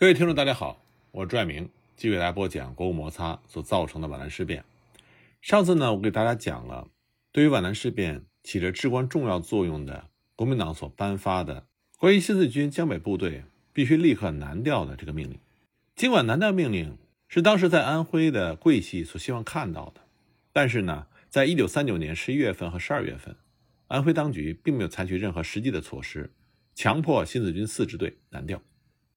各位听众，大家好，我是朱爱明，继续给大家播讲国共摩擦所造成的皖南事变。上次呢，我给大家讲了对于皖南事变起着至关重要作用的国民党所颁发的关于新四军江北部队必须立刻南调的这个命令。尽管南调命令是当时在安徽的桂系所希望看到的，但是呢，在一九三九年十一月份和十二月份，安徽当局并没有采取任何实际的措施，强迫新四军四支队南调。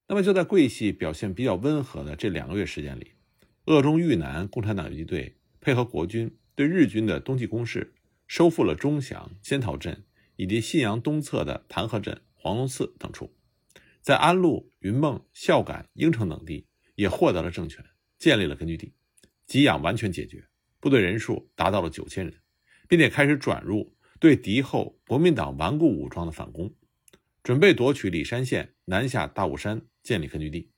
那么就在桂系表现比较温和的这两个月时间里，鄂中豫南共产党游击队配合国军对日军的冬季攻势，收复了钟祥、仙桃镇以及信阳东侧的潭河镇、黄龙寺等处，在安陆、云梦、孝感、应城等地也获得了政权，建立了根据地，给养完全解决，部队人数达到了九千人，并且开始转入对敌后国民党顽固武装的反攻，准备夺取里山县南下大武山。建立根据地。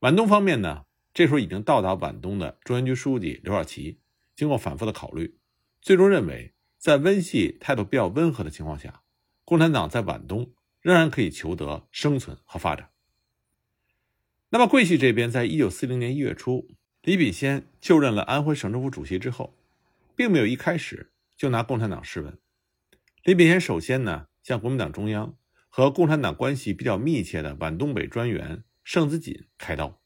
皖东方面呢，这时候已经到达皖东的中央军书记刘少奇，经过反复的考虑，最终认为，在温系态度比较温和的情况下，共产党在皖东仍然可以求得生存和发展。那么桂系这边，在一九四零年一月初，李炳先就任了安徽省政府主席之后，并没有一开始就拿共产党试问。李炳先首先呢，向国民党中央。和共产党关系比较密切的皖东北专员盛子锦开刀。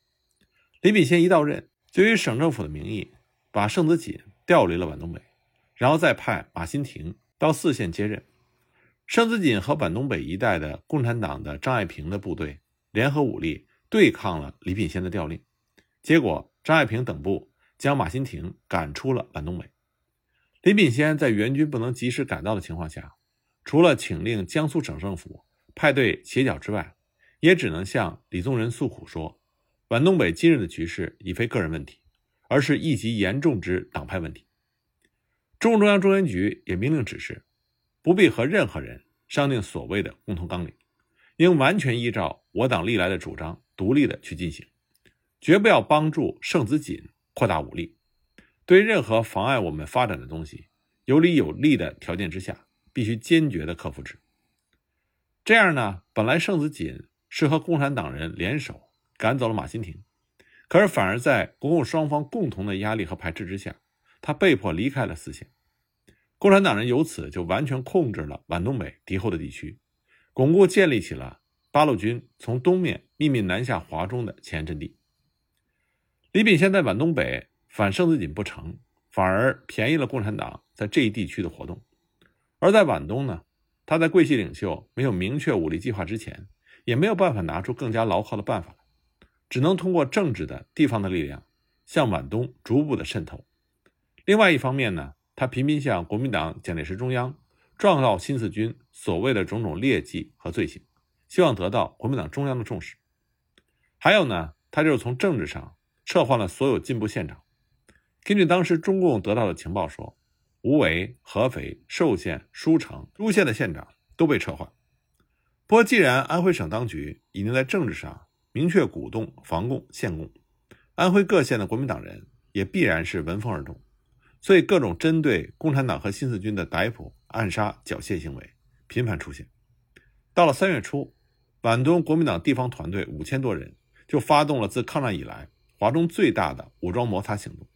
李炳先一到任，就以省政府的名义把盛子锦调离了皖东北，然后再派马新亭到四县接任。盛子锦和皖东北一带的共产党的张爱萍的部队联合武力对抗了李炳先的调令，结果张爱萍等部将马新亭赶出了皖东北。李炳先在援军不能及时赶到的情况下，除了请令江苏省政府。派对协调之外，也只能向李宗仁诉苦说：“皖东北今日的局势已非个人问题，而是一级严重之党派问题。”中共中央中原局也明令指示，不必和任何人商定所谓的共同纲领，应完全依照我党历来的主张，独立的去进行，绝不要帮助盛子锦扩大武力。对任何妨碍我们发展的东西，有理有利的条件之下，必须坚决的克服之。这样呢，本来盛子锦是和共产党人联手赶走了马新亭，可是反而在国共双方共同的压力和排斥之下，他被迫离开了四县。共产党人由此就完全控制了皖东北敌后的地区，巩固建立起了八路军从东面秘密南下华中的前沿阵地。李炳先在皖东北反盛子锦不成，反而便宜了共产党在这一地区的活动，而在皖东呢？他在桂系领袖没有明确武力计划之前，也没有办法拿出更加牢靠的办法来只能通过政治的地方的力量向皖东逐步的渗透。另外一方面呢，他频频向国民党蒋介石中央状告新四军所谓的种种劣迹和罪行，希望得到国民党中央的重视。还有呢，他就是从政治上撤换了所有进步县长。根据当时中共得到的情报说。无为、合肥、寿县、舒城、诸县的县长都被撤换。不过，既然安徽省当局已经在政治上明确鼓动防共限共，安徽各县的国民党人也必然是闻风而动，所以各种针对共产党和新四军的逮捕、暗杀、缴械行为频繁出现。到了三月初，皖东国民党地方团队五千多人就发动了自抗战以来华中最大的武装摩擦行动。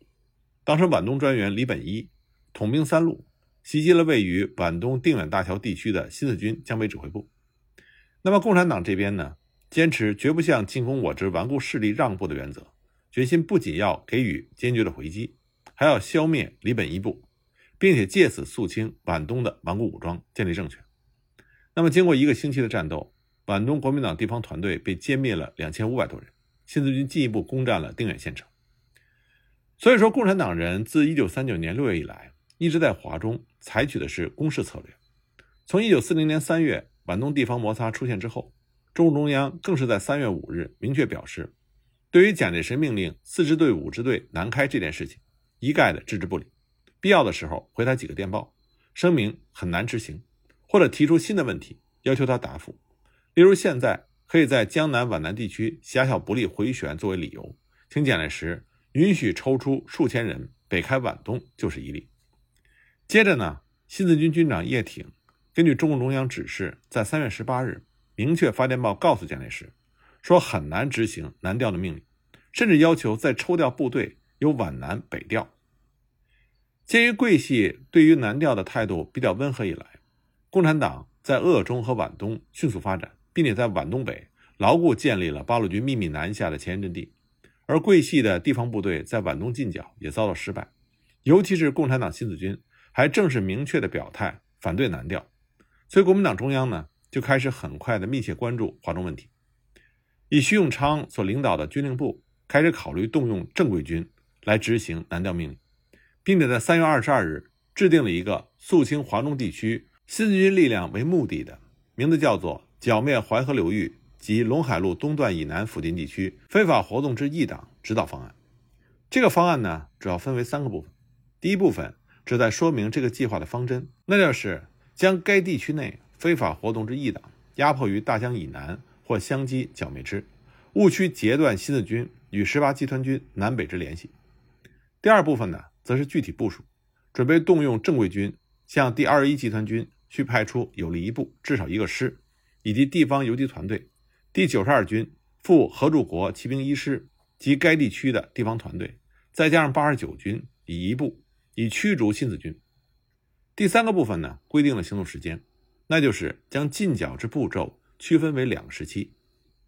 当时皖东专员李本一。统兵三路袭击了位于皖东定远大桥地区的新四军江北指挥部。那么共产党这边呢，坚持绝不向进攻我之顽固势力让步的原则，决心不仅要给予坚决的回击，还要消灭李本一部，并且借此肃清皖东的顽固武装，建立政权。那么经过一个星期的战斗，皖东国民党地方团队被歼灭了两千五百多人，新四军进一步攻占了定远县城。所以说，共产党人自一九三九年六月以来。一直在华中采取的是攻势策略。从一九四零年三月皖东地方摩擦出现之后，中共中央更是在三月五日明确表示，对于蒋介石命令四支队、五支队南开这件事情，一概的置之不理。必要的时候回他几个电报，声明很难执行，或者提出新的问题要求他答复。例如，现在可以在江南皖南地区狭小不利回旋作为理由，请蒋介石允许抽出数千人北开皖东，就是一例。接着呢，新四军军长叶挺根据中共中央指示，在三月十八日明确发电报告诉蒋介石，说很难执行南调的命令，甚至要求再抽调部队由皖南北调。鉴于桂系对于南调的态度比较温和以来，共产党在鄂中和皖东迅速发展，并且在皖东北牢固建立了八路军秘密南下的前沿阵地，而桂系的地方部队在皖东近剿也遭到失败，尤其是共产党新四军还正式明确的表态反对南调，所以国民党中央呢就开始很快的密切关注华中问题，以徐永昌所领导的军令部开始考虑动用正规军来执行南调命令。并且在三月二十二日制定了一个肃清华中地区新军力量为目的的，名字叫做“剿灭淮河流域及陇海路东段以南附近地区非法活动之异党指导方案”。这个方案呢，主要分为三个部分。第一部分旨在说明这个计划的方针，那就是将该地区内非法活动之异党压迫于大江以南或相机剿灭之，务须截断新四军与十八集团军南北之联系。第二部分呢？则是具体部署，准备动用正规军向第二十一集团军去派出有力一部，至少一个师，以及地方游击团队，第九十二军赴何柱国骑兵一师及该地区的地方团队，再加上八十九军以一部，以驱逐新四军。第三个部分呢，规定了行动时间，那就是将进剿之步骤区分为两个时期，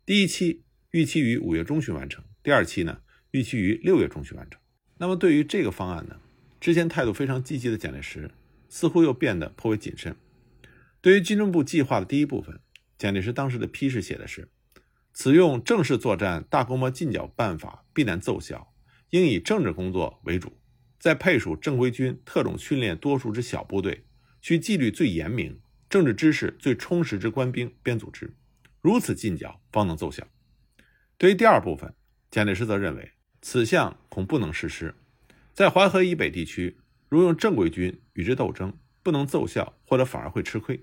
第一期预期于五月中旬完成，第二期呢预期于六月中旬完成。那么对于这个方案呢，之前态度非常积极的蒋介石似乎又变得颇为谨慎。对于军政部计划的第一部分，蒋介石当时的批示写的是：“此用正式作战大规模进剿办法必难奏效，应以政治工作为主，再配属正规军特种训练多数之小部队，需纪律最严明、政治知识最充实之官兵编组织，如此进剿方能奏效。”对于第二部分，蒋介石则认为。此项恐不能实施，在淮河以北地区，如用正规军与之斗争，不能奏效，或者反而会吃亏。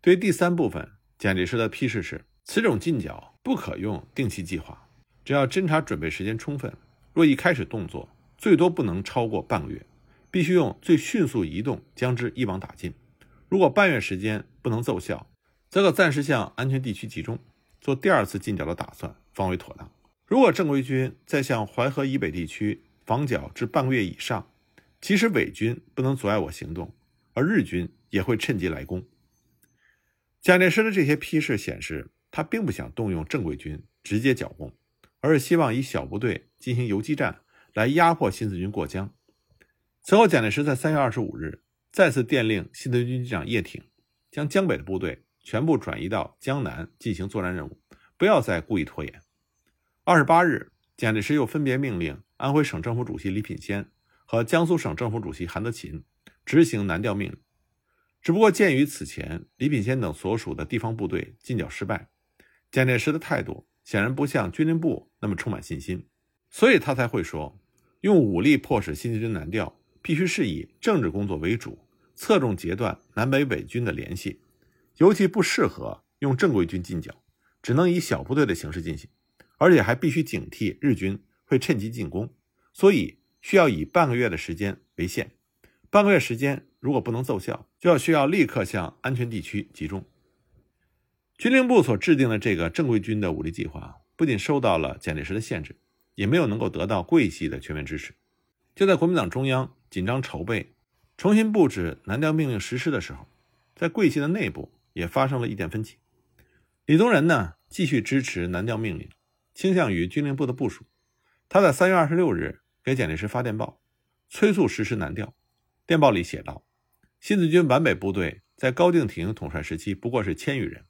对于第三部分，蒋介石的批示是：此种进剿不可用定期计划，只要侦察准备时间充分，若一开始动作，最多不能超过半个月，必须用最迅速移动将之一网打尽。如果半月时间不能奏效，则可暂时向安全地区集中，做第二次进剿的打算，方为妥当。如果正规军在向淮河以北地区防剿至半个月以上，即使伪军不能阻碍我行动，而日军也会趁机来攻。蒋介石的这些批示显示，他并不想动用正规军直接剿共，而是希望以小部队进行游击战来压迫新四军过江。此后，蒋介石在三月二十五日再次电令新四军军长叶挺，将江北的部队全部转移到江南进行作战任务，不要再故意拖延。二十八日，蒋介石又分别命令安徽省政府主席李品仙和江苏省政府主席韩德勤执行南调命令。只不过，鉴于此前李品仙等所属的地方部队进剿失败，蒋介石的态度显然不像军令部那么充满信心，所以他才会说，用武力迫使新四军南调，必须是以政治工作为主，侧重截断南北伪军的联系，尤其不适合用正规军进剿，只能以小部队的形式进行。而且还必须警惕日军会趁机进攻，所以需要以半个月的时间为限。半个月时间如果不能奏效，就要需要立刻向安全地区集中。军令部所制定的这个正规军的武力计划，不仅受到了蒋介石的限制，也没有能够得到桂系的全面支持。就在国民党中央紧张筹备、重新布置南调命令实施的时候，在桂系的内部也发生了意见分歧。李宗仁呢，继续支持南调命令。倾向于军令部的部署，他在三月二十六日给蒋介石发电报，催促实施南调。电报里写道：“新四军皖北部队在高敬亭统帅时期不过是千余人，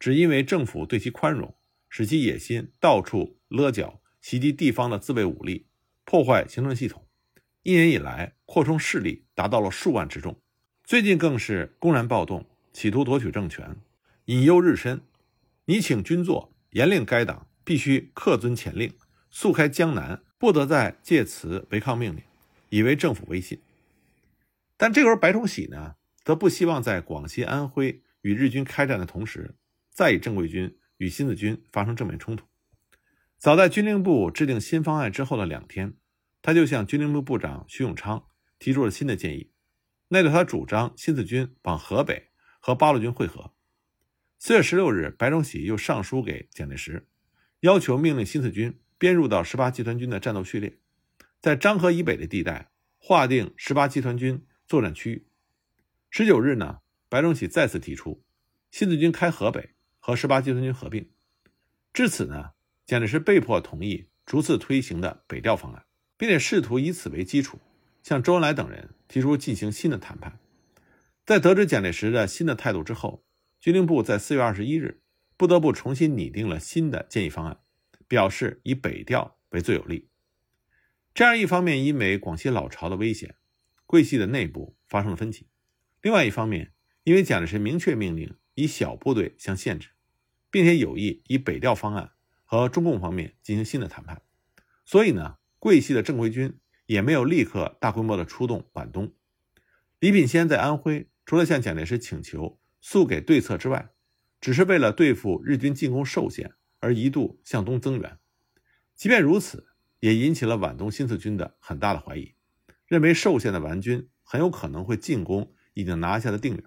只因为政府对其宽容，使其野心到处勒脚、袭击地方的自卫武力，破坏行政系统。一年以来，扩充势力达到了数万之众。最近更是公然暴动，企图夺取政权，引诱日深。你请军座严令该党。”必须恪遵前令，速开江南，不得再借此违抗命令，以为政府威信。但这时候，白崇禧呢，则不希望在广西、安徽与日军开战的同时，再以正规军与新四军发生正面冲突。早在军令部制定新方案之后的两天，他就向军令部部长徐永昌提出了新的建议，那就他主张新四军往河北和八路军会合。四月十六日，白崇禧又上书给蒋介石。要求命令新四军编入到十八集团军的战斗序列，在漳河以北的地带划定十八集团军作战区域。十九日呢，白崇禧再次提出新四军开河北和十八集团军合并。至此呢，蒋介石被迫同意逐次推行的北调方案，并且试图以此为基础，向周恩来等人提出进行新的谈判。在得知蒋介石的新的态度之后，军令部在四月二十一日不得不重新拟定了新的建议方案，表示以北调为最有利。这样一方面，因为广西老巢的危险，桂系的内部发生了分歧。另外一方面，因为蒋介石明确命令以小部队相限制，并且有意以北调方案和中共方面进行新的谈判，所以呢，桂系的正规军也没有立刻大规模的出动皖东。李品仙在安徽，除了向蒋介石请求速给对策之外，只是为了对付日军进攻寿县而一度向东增援。即便如此，也引起了皖东新四军的很大的怀疑，认为寿县的皖军很有可能会进攻。已经拿下的定远，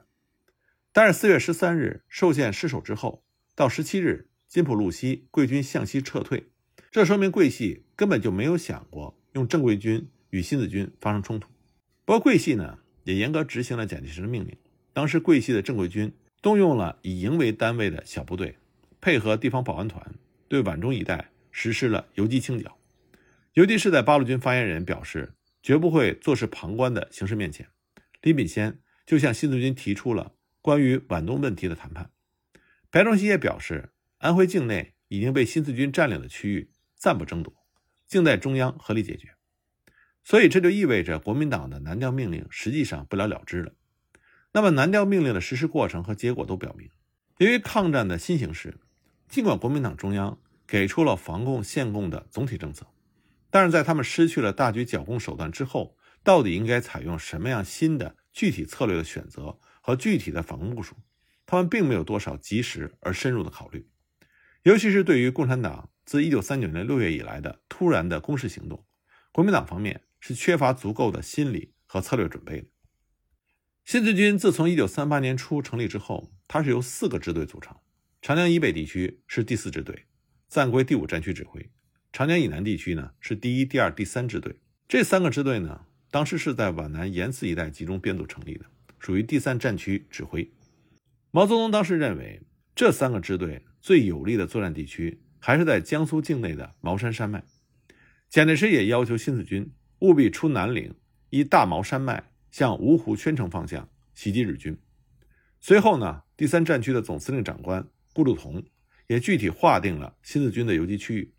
但是四月十三日寿县失守之后，到十七日金浦路西桂军向西撤退，这说明桂系根本就没有想过用正规军与新四军发生冲突。不过桂系呢也严格执行了蒋介石的命令，当时桂系的正规军动用了以营为单位的小部队，配合地方保安团，对皖中一带实施了游击清剿。尤其是在八路军发言人表示绝不会坐视旁观的形势面前，李炳先。就向新四军提出了关于皖东问题的谈判。白崇禧也表示，安徽境内已经被新四军占领的区域暂不争夺，静待中央合理解决。所以这就意味着国民党的南调命令实际上不了了之了。那么南调命令的实施过程和结果都表明，由于抗战的新形势，尽管国民党中央给出了防共限共的总体政策，但是在他们失去了大局剿共手段之后，到底应该采用什么样新的？具体策略的选择和具体的反攻部署，他们并没有多少及时而深入的考虑，尤其是对于共产党自一九三九年六月以来的突然的攻势行动，国民党方面是缺乏足够的心理和策略准备的。新四军自从一九三八年初成立之后，它是由四个支队组成，长江以北地区是第四支队，暂归第五战区指挥；长江以南地区呢是第一、第二、第三支队，这三个支队呢。当时是在皖南盐泗一带集中编组成立的，属于第三战区指挥。毛泽东当时认为，这三个支队最有利的作战地区还是在江苏境内的茅山山脉。蒋介石也要求新四军务必出南岭，依大茅山脉向芜湖、宣城方向袭击日军。随后呢，第三战区的总司令长官顾祝同也具体划定了新四军的游击区域，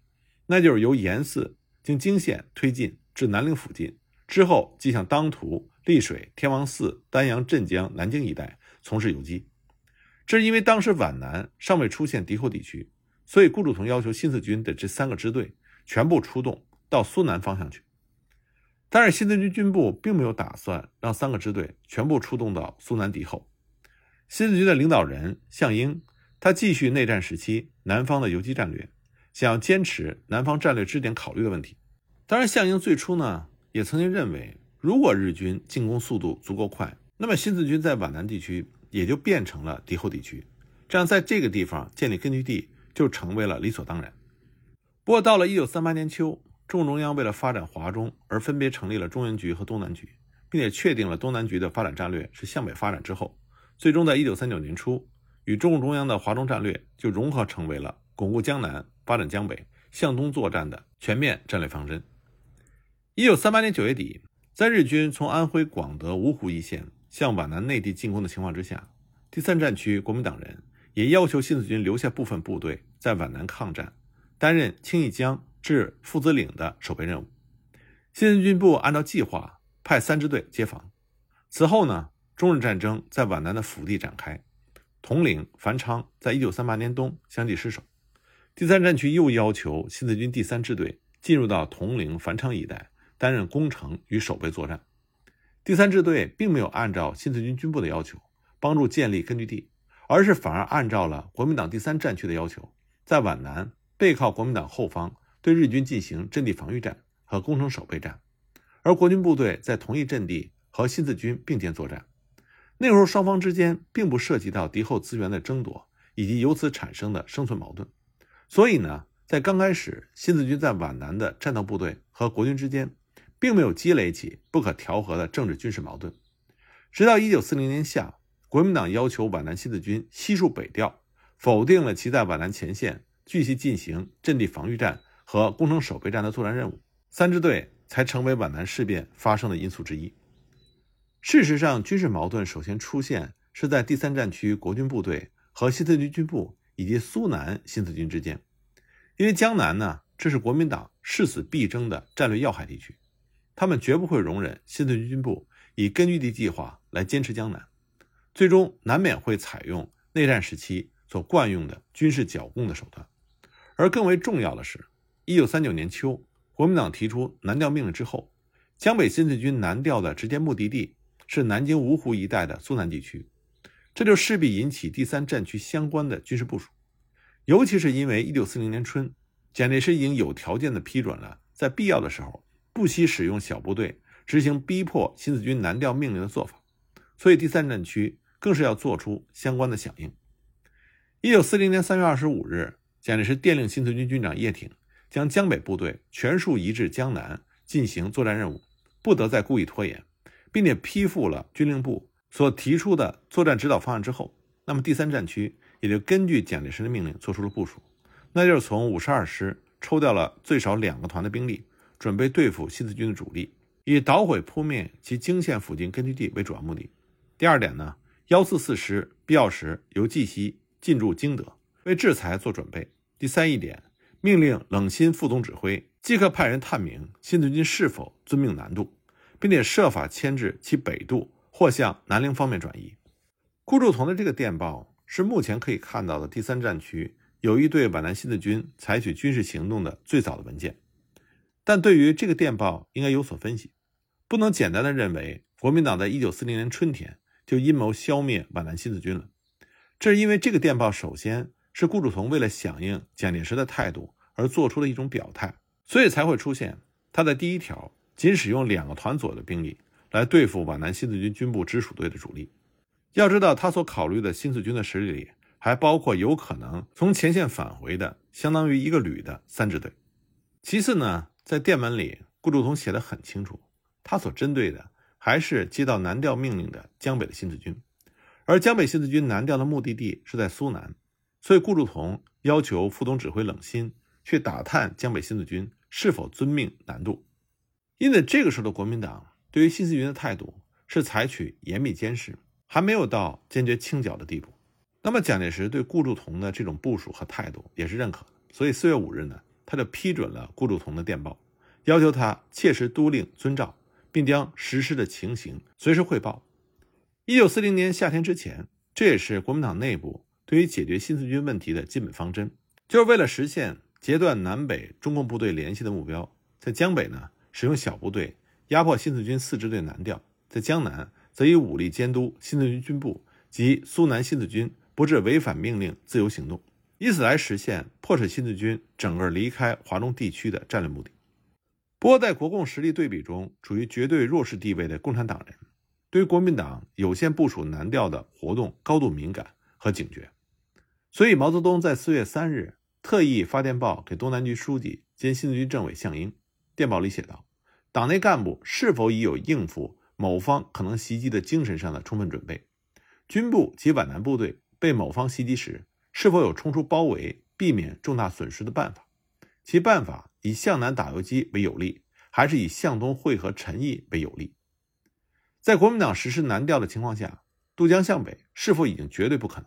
那就是由盐泗经泾县推进至南岭附近。之后，即向当涂、丽水、天王寺、丹阳、镇江、南京一带从事游击。这是因为当时皖南尚未出现敌后地区，所以顾祝同要求新四军的这三个支队全部出动到苏南方向去。但是新四军军部并没有打算让三个支队全部出动到苏南敌后。新四军的领导人项英，他继续内战时期南方的游击战略，想要坚持南方战略支点考虑的问题。当然，项英最初呢。也曾经认为，如果日军进攻速度足够快，那么新四军在皖南地区也就变成了敌后地区，这样在这个地方建立根据地就成为了理所当然。不过，到了一九三八年秋，中共中央为了发展华中而分别成立了中原局和东南局，并且确定了东南局的发展战略是向北发展之后，最终在一九三九年初，与中共中央的华中战略就融合成为了巩固江南、发展江北、向东作战的全面战略方针。一九三八年九月底，在日军从安徽广德芜湖一线向皖南内地进攻的情况之下，第三战区国民党人也要求新四军留下部分部队在皖南抗战，担任清义江至父子岭的守备任务。新四军部按照计划派三支队接防。此后呢，中日战争在皖南的腹地展开，统领繁昌在一九三八年冬相继失守。第三战区又要求新四军第三支队进入到统领繁昌一带。担任攻城与守备作战，第三支队并没有按照新四军军部的要求帮助建立根据地，而是反而按照了国民党第三战区的要求，在皖南背靠国民党后方对日军进行阵地防御战和攻城守备战，而国军部队在同一阵地和新四军并肩作战。那时候双方之间并不涉及到敌后资源的争夺以及由此产生的生存矛盾，所以呢，在刚开始，新四军在皖南的战斗部队和国军之间，并没有积累起不可调和的政治军事矛盾。直到1940年夏，国民党要求皖南新四军悉数北调，否定了其在皖南前线继续进行阵地防御战和工程守备战的作战任务，三支队才成为皖南事变发生的因素之一。事实上，军事矛盾首先出现是在第三战区国军部队和新四军军部以及苏南新四军之间。因为江南呢，这是国民党誓死必争的战略要害地区，他们绝不会容忍新四军军部以根据地计划来坚持江南，最终难免会采用内战时期所惯用的军事剿共的手段。而更为重要的是，一九三九年秋，国民党提出南调命令之后，江北新四军南调的直接目的地是南京芜湖一带的苏南地区，这就势必引起第三战区相关的军事部署。尤其是因为1940年春，蒋介石已经有条件的批准了，在必要的时候不惜使用小部队执行逼迫新四军南调命令的做法，所以第三战区更是要做出相关的响应。1940年3月25日，蒋介石电令新四军军长叶挺将江北部队全数移至江南进行作战任务，不得再故意拖延，并且批复了军令部所提出的作战指导方案之后，那么第三战区。也就根据蒋介石的命令做出了部署，那就是从五十二师抽调了最少两个团的兵力，准备对付新四军的主力，以捣毁扑灭其经线附近根据地为主要目的。第二点呢，幺四四师必要时由冀西进驻京德，为制裁做准备。第三一点，命令冷心副总指挥即刻派人探明新四军是否遵命南渡，并且设法牵制其北渡或向南陵方面转移。顾祝同的这个电报。是目前可以看到的第三战区有意对皖南新四军采取军事行动的最早的文件，但对于这个电报应该有所分析，不能简单的认为国民党在一九四零年春天就阴谋消灭皖南新四军了。这是因为这个电报首先是顾祝同为了响应蒋介石的态度而做出的一种表态，所以才会出现他的第一条仅使用两个团左右的兵力来对付皖南新四军军部直属队的主力。要知道，他所考虑的新四军的实力里，还包括有可能从前线返回的相当于一个旅的三支队。其次呢，在电文里，顾祝同写的很清楚，他所针对的还是接到南调命令的江北的新四军，而江北新四军南调的目的地是在苏南，所以顾祝同要求副总指挥冷心去打探江北新四军是否遵命南渡。因此，这个时候的国民党对于新四军的态度是采取严密监视。还没有到坚决清剿的地步，那么蒋介石对顾祝同的这种部署和态度也是认可，所以四月五日呢，他就批准了顾祝同的电报，要求他切实督令遵照，并将实施的情形随时汇报。一九四零年夏天之前，这也是国民党内部对于解决新四军问题的基本方针，就是为了实现截断南北中共部队联系的目标，在江北呢使用小部队压迫新四军四支队南调，在江南。则以武力监督新四军军部及苏南新四军不致违反命令自由行动，以此来实现迫使新四军整个离开华中地区的战略目的。不过，在国共实力对比中处于绝对弱势地位的共产党人，对于国民党有限部署南调的活动高度敏感和警觉，所以毛泽东在四月三日特意发电报给东南局书记兼新四军政委项英，电报里写道：“党内干部是否已有应付？”某方可能袭击的精神上的充分准备，军部及皖南部队被某方袭击时，是否有冲出包围、避免重大损失的办法？其办法以向南打游击为有利，还是以向东会合陈毅为有利？在国民党实施南调的情况下，渡江向北是否已经绝对不可能？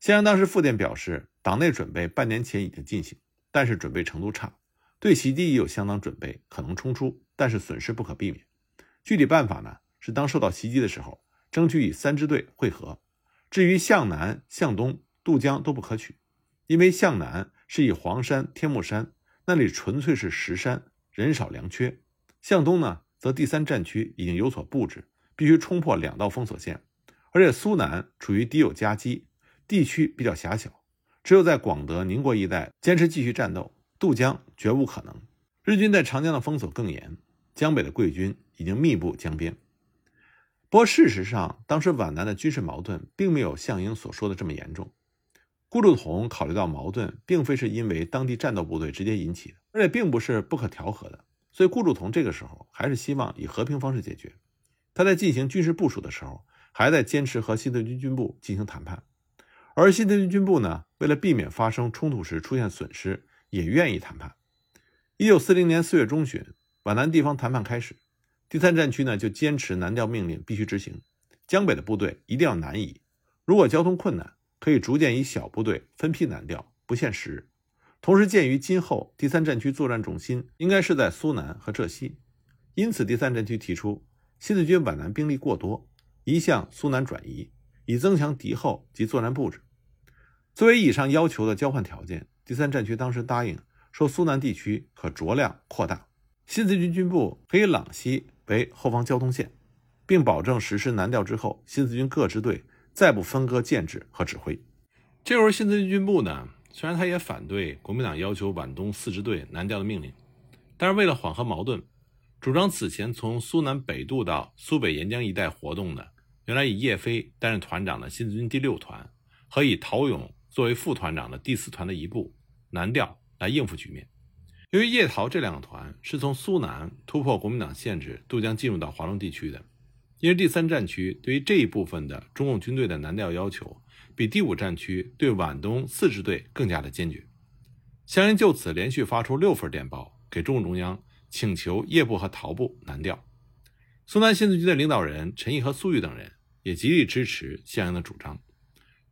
项英当时复电表示，党内准备半年前已经进行，但是准备程度差，对袭击也有相当准备，可能冲出，但是损失不可避免。具体办法呢？是当受到袭击的时候，争取以三支队会合。至于向南、向东渡江都不可取，因为向南是以黄山、天目山那里纯粹是石山，人少粮缺；向东呢，则第三战区已经有所布置，必须冲破两道封锁线，而且苏南处于敌友夹击，地区比较狭小，只有在广德、宁国一带坚持继续战斗，渡江绝无可能。日军在长江的封锁更严。江北的贵军已经密布江边，不过事实上，当时皖南的军事矛盾并没有项英所说的这么严重。顾祝同考虑到矛盾并非是因为当地战斗部队直接引起的，而且并不是不可调和的，所以顾祝同这个时候还是希望以和平方式解决。他在进行军事部署的时候，还在坚持和新四军军部进行谈判，而新四军军部呢，为了避免发生冲突时出现损失，也愿意谈判。一九四零年四月中旬，皖南地方谈判开始，第三战区呢就坚持南调命令必须执行，江北的部队一定要南移，如果交通困难，可以逐渐以小部队分批南调，不限时。同时，鉴于今后第三战区作战重心应该是在苏南和浙西，因此第三战区提出。新四军皖南兵力过多，宜向苏南转移，以增强敌后及作战布置。作为以上要求的交换条件，第三战区当时答应说，苏南地区可酌量扩大，新四军军部可以朗西为后方交通线，并保证实施南调之后，新四军各支队再不分割建制和指挥。这时候，新四军军部呢，虽然他也反对国民党要求皖东四支队南调的命令，但是为了缓和矛盾。主张此前从苏南北渡到苏北沿江一带活动的，原来以叶飞担任团长的新四军第六团和以陶勇作为副团长的第四团的一部南调来应付局面。由于叶陶这两个团是从苏南突破国民党限制渡江进入到华中地区的，因为第三战区对于这一部分的中共军队的南调要求，比第五战区对皖东四支队更加的坚决。湘英就此连续发出六份电报给中共中央。请求叶部和陶部南调，苏南新四军的领导人陈毅和粟裕等人也极力支持项英的主张。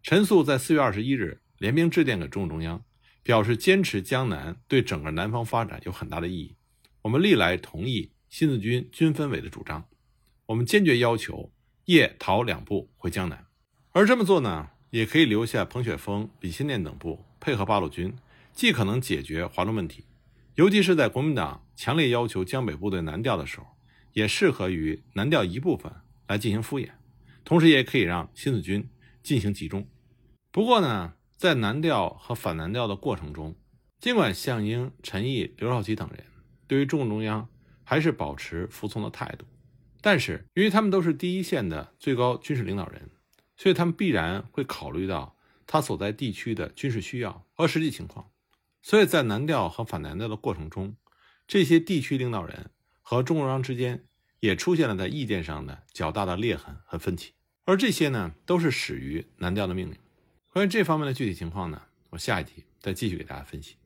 陈粟在四月二十一日联名致电给中共中央，表示坚持江南对整个南方发展有很大的意义。我们历来同意新四军军分委的主张，我们坚决要求叶陶两部回江南。而这么做呢，也可以留下彭雪枫、李先念等部配合八路军，既可能解决华中问题。尤其是在国民党强烈要求江北部队南调的时候，也适合于南调一部分来进行敷衍，同时也可以让新四军进行集中。不过呢，在南调和反南调的过程中，尽管项英、陈毅、刘少奇等人对于中共中央还是保持服从的态度，但是由于他们都是第一线的最高军事领导人，所以他们必然会考虑到他所在地区的军事需要和实际情况。所以在南调和反南调的过程中，这些地区领导人和中共中央之间也出现了在意见上的较大的裂痕和分歧，而这些呢，都是始于南调的命令。关于这方面的具体情况呢，我下一集再继续给大家分析。